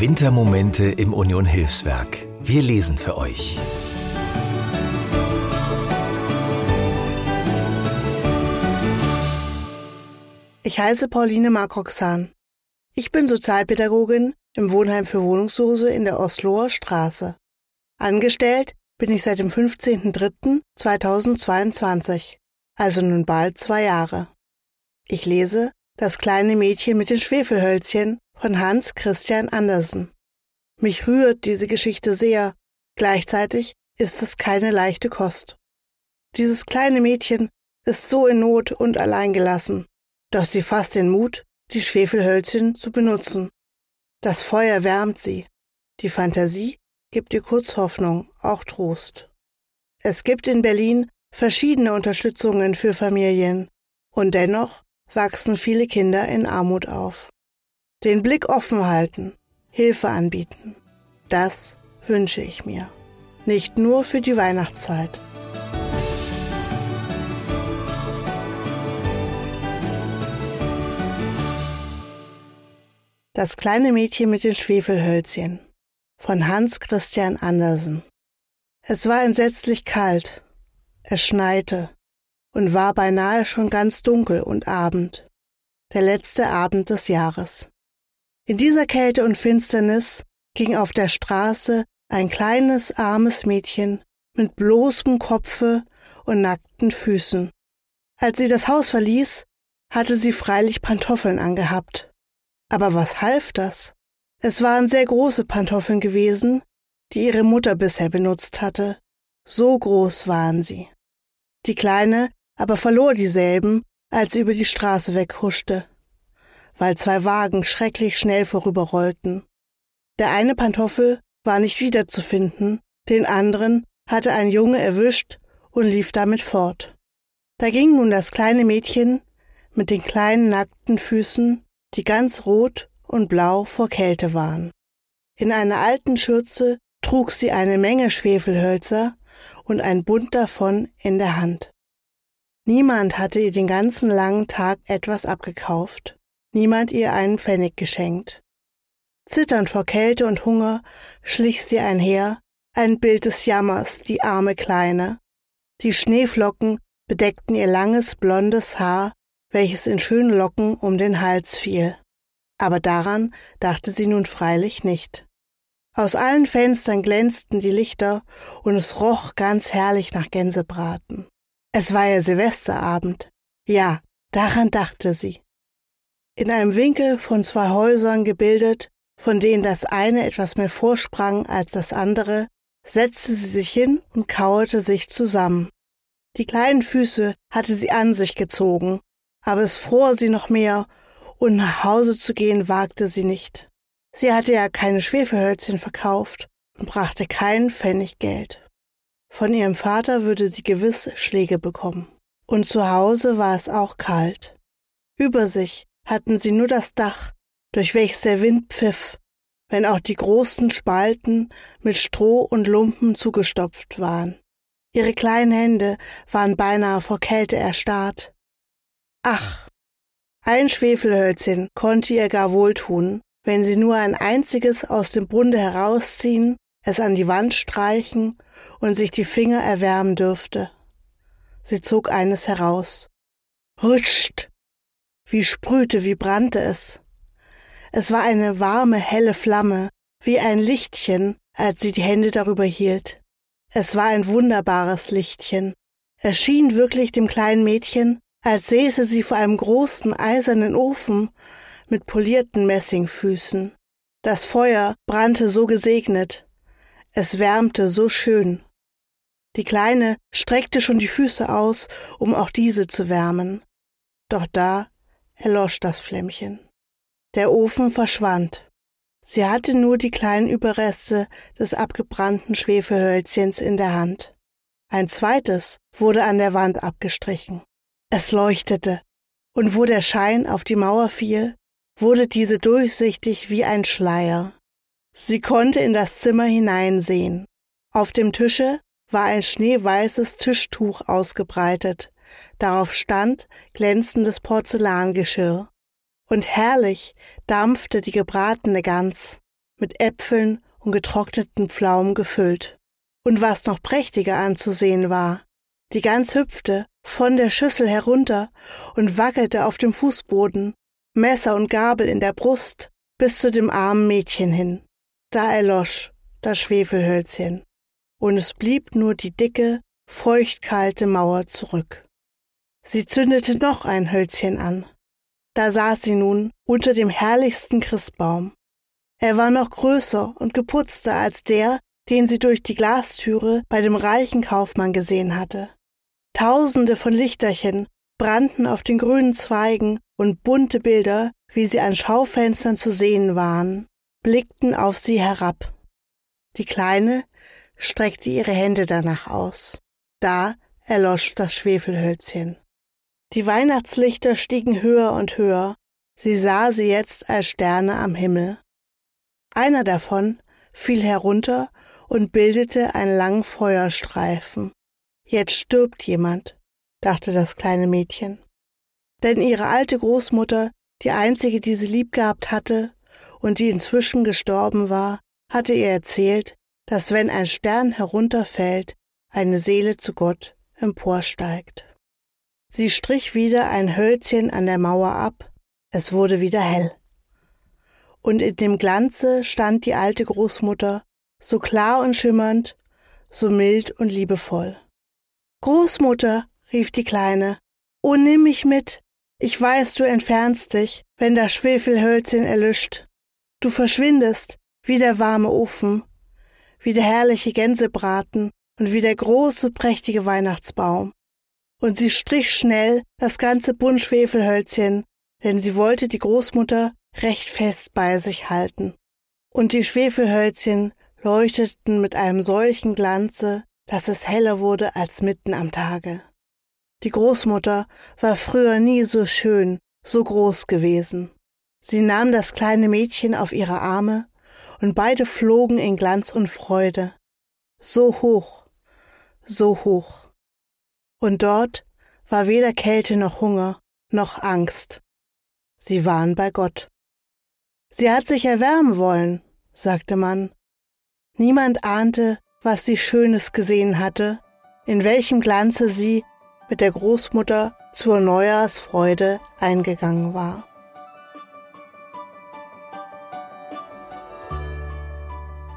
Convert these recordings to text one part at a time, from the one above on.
Wintermomente im Union Hilfswerk. Wir lesen für euch. Ich heiße Pauline Markroxan. Ich bin Sozialpädagogin im Wohnheim für Wohnungslose in der Osloer Straße. Angestellt bin ich seit dem 15.03.2022, also nun bald zwei Jahre. Ich lese Das kleine Mädchen mit den Schwefelhölzchen von Hans Christian Andersen. Mich rührt diese Geschichte sehr, gleichzeitig ist es keine leichte Kost. Dieses kleine Mädchen ist so in Not und alleingelassen, doch sie fasst den Mut, die Schwefelhölzchen zu benutzen. Das Feuer wärmt sie, die Fantasie gibt ihr kurz Hoffnung, auch Trost. Es gibt in Berlin verschiedene Unterstützungen für Familien, und dennoch wachsen viele Kinder in Armut auf. Den Blick offen halten, Hilfe anbieten, das wünsche ich mir. Nicht nur für die Weihnachtszeit. Das kleine Mädchen mit den Schwefelhölzchen von Hans Christian Andersen. Es war entsetzlich kalt, es schneite und war beinahe schon ganz dunkel und Abend, der letzte Abend des Jahres. In dieser Kälte und Finsternis ging auf der Straße ein kleines armes Mädchen mit bloßem Kopfe und nackten Füßen. Als sie das Haus verließ, hatte sie freilich Pantoffeln angehabt. Aber was half das? Es waren sehr große Pantoffeln gewesen, die ihre Mutter bisher benutzt hatte. So groß waren sie. Die Kleine aber verlor dieselben, als sie über die Straße weghuschte, weil zwei Wagen schrecklich schnell vorüberrollten. Der eine Pantoffel war nicht wiederzufinden, den anderen hatte ein Junge erwischt und lief damit fort. Da ging nun das kleine Mädchen mit den kleinen nackten Füßen die ganz rot und blau vor Kälte waren. In einer alten Schürze trug sie eine Menge Schwefelhölzer und ein Bund davon in der Hand. Niemand hatte ihr den ganzen langen Tag etwas abgekauft, niemand ihr einen Pfennig geschenkt. Zitternd vor Kälte und Hunger schlich sie einher, ein Bild des Jammers, die arme Kleine. Die Schneeflocken bedeckten ihr langes blondes Haar welches in schönen Locken um den Hals fiel. Aber daran dachte sie nun freilich nicht. Aus allen Fenstern glänzten die Lichter und es roch ganz herrlich nach Gänsebraten. Es war ja Silvesterabend. Ja, daran dachte sie. In einem Winkel von zwei Häusern gebildet, von denen das eine etwas mehr vorsprang als das andere, setzte sie sich hin und kauerte sich zusammen. Die kleinen Füße hatte sie an sich gezogen, aber es fror sie noch mehr, und nach Hause zu gehen wagte sie nicht. Sie hatte ja keine Schwefelhölzchen verkauft und brachte keinen Pfennig Geld. Von ihrem Vater würde sie gewiss Schläge bekommen. Und zu Hause war es auch kalt. Über sich hatten sie nur das Dach, durch welches der Wind pfiff, wenn auch die großen Spalten mit Stroh und Lumpen zugestopft waren. Ihre kleinen Hände waren beinahe vor Kälte erstarrt, Ach, ein Schwefelhölzchen konnte ihr gar wohltun, wenn sie nur ein einziges aus dem Bunde herausziehen, es an die Wand streichen und sich die Finger erwärmen dürfte. Sie zog eines heraus. Rutscht! Wie sprühte, wie brannte es. Es war eine warme, helle Flamme, wie ein Lichtchen, als sie die Hände darüber hielt. Es war ein wunderbares Lichtchen. Es schien wirklich dem kleinen Mädchen, als säße sie vor einem großen eisernen Ofen mit polierten Messingfüßen. Das Feuer brannte so gesegnet, es wärmte so schön. Die Kleine streckte schon die Füße aus, um auch diese zu wärmen. Doch da erlosch das Flämmchen. Der Ofen verschwand. Sie hatte nur die kleinen Überreste des abgebrannten Schwefelhölzchens in der Hand. Ein zweites wurde an der Wand abgestrichen. Es leuchtete, und wo der Schein auf die Mauer fiel, wurde diese durchsichtig wie ein Schleier. Sie konnte in das Zimmer hineinsehen. Auf dem Tische war ein schneeweißes Tischtuch ausgebreitet, darauf stand glänzendes Porzellangeschirr, und herrlich dampfte die gebratene Gans. mit Äpfeln und getrockneten Pflaumen gefüllt. Und was noch prächtiger anzusehen war, die Gans hüpfte von der Schüssel herunter und wackelte auf dem Fußboden, Messer und Gabel in der Brust, bis zu dem armen Mädchen hin. Da erlosch das Schwefelhölzchen, und es blieb nur die dicke, feuchtkalte Mauer zurück. Sie zündete noch ein Hölzchen an. Da saß sie nun unter dem herrlichsten Christbaum. Er war noch größer und geputzter als der, den sie durch die Glastüre bei dem reichen Kaufmann gesehen hatte. Tausende von Lichterchen brannten auf den grünen Zweigen und bunte Bilder, wie sie an Schaufenstern zu sehen waren, blickten auf sie herab. Die Kleine streckte ihre Hände danach aus. Da erlosch das Schwefelhölzchen. Die Weihnachtslichter stiegen höher und höher, sie sah sie jetzt als Sterne am Himmel. Einer davon fiel herunter und bildete einen langen Feuerstreifen. Jetzt stirbt jemand, dachte das kleine Mädchen. Denn ihre alte Großmutter, die einzige, die sie lieb gehabt hatte und die inzwischen gestorben war, hatte ihr erzählt, dass wenn ein Stern herunterfällt, eine Seele zu Gott emporsteigt. Sie strich wieder ein Hölzchen an der Mauer ab, es wurde wieder hell. Und in dem Glanze stand die alte Großmutter, so klar und schimmernd, so mild und liebevoll. Großmutter, rief die Kleine, oh nimm mich mit, ich weiß, du entfernst dich, wenn das Schwefelhölzchen erlischt. Du verschwindest, wie der warme Ofen, wie der herrliche Gänsebraten und wie der große, prächtige Weihnachtsbaum und sie strich schnell das ganze Bund Schwefelhölzchen, denn sie wollte die Großmutter recht fest bei sich halten. Und die Schwefelhölzchen leuchteten mit einem solchen Glanze, dass es heller wurde als mitten am Tage. Die Großmutter war früher nie so schön, so groß gewesen. Sie nahm das kleine Mädchen auf ihre Arme, und beide flogen in Glanz und Freude. So hoch, so hoch und dort war weder Kälte noch Hunger noch Angst. Sie waren bei Gott. Sie hat sich erwärmen wollen, sagte man. Niemand ahnte, was sie Schönes gesehen hatte, in welchem Glanze sie mit der Großmutter zur Neujahrsfreude eingegangen war.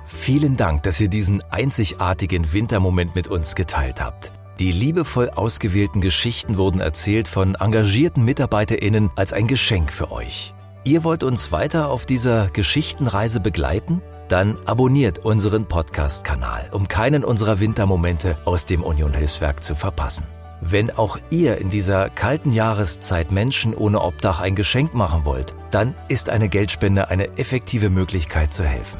Vielen Dank, dass ihr diesen einzigartigen Wintermoment mit uns geteilt habt. Die liebevoll ausgewählten Geschichten wurden erzählt von engagierten MitarbeiterInnen als ein Geschenk für euch. Ihr wollt uns weiter auf dieser Geschichtenreise begleiten? Dann abonniert unseren Podcast-Kanal, um keinen unserer Wintermomente aus dem Union Hilfswerk zu verpassen. Wenn auch ihr in dieser kalten Jahreszeit Menschen ohne Obdach ein Geschenk machen wollt, dann ist eine Geldspende eine effektive Möglichkeit zu helfen.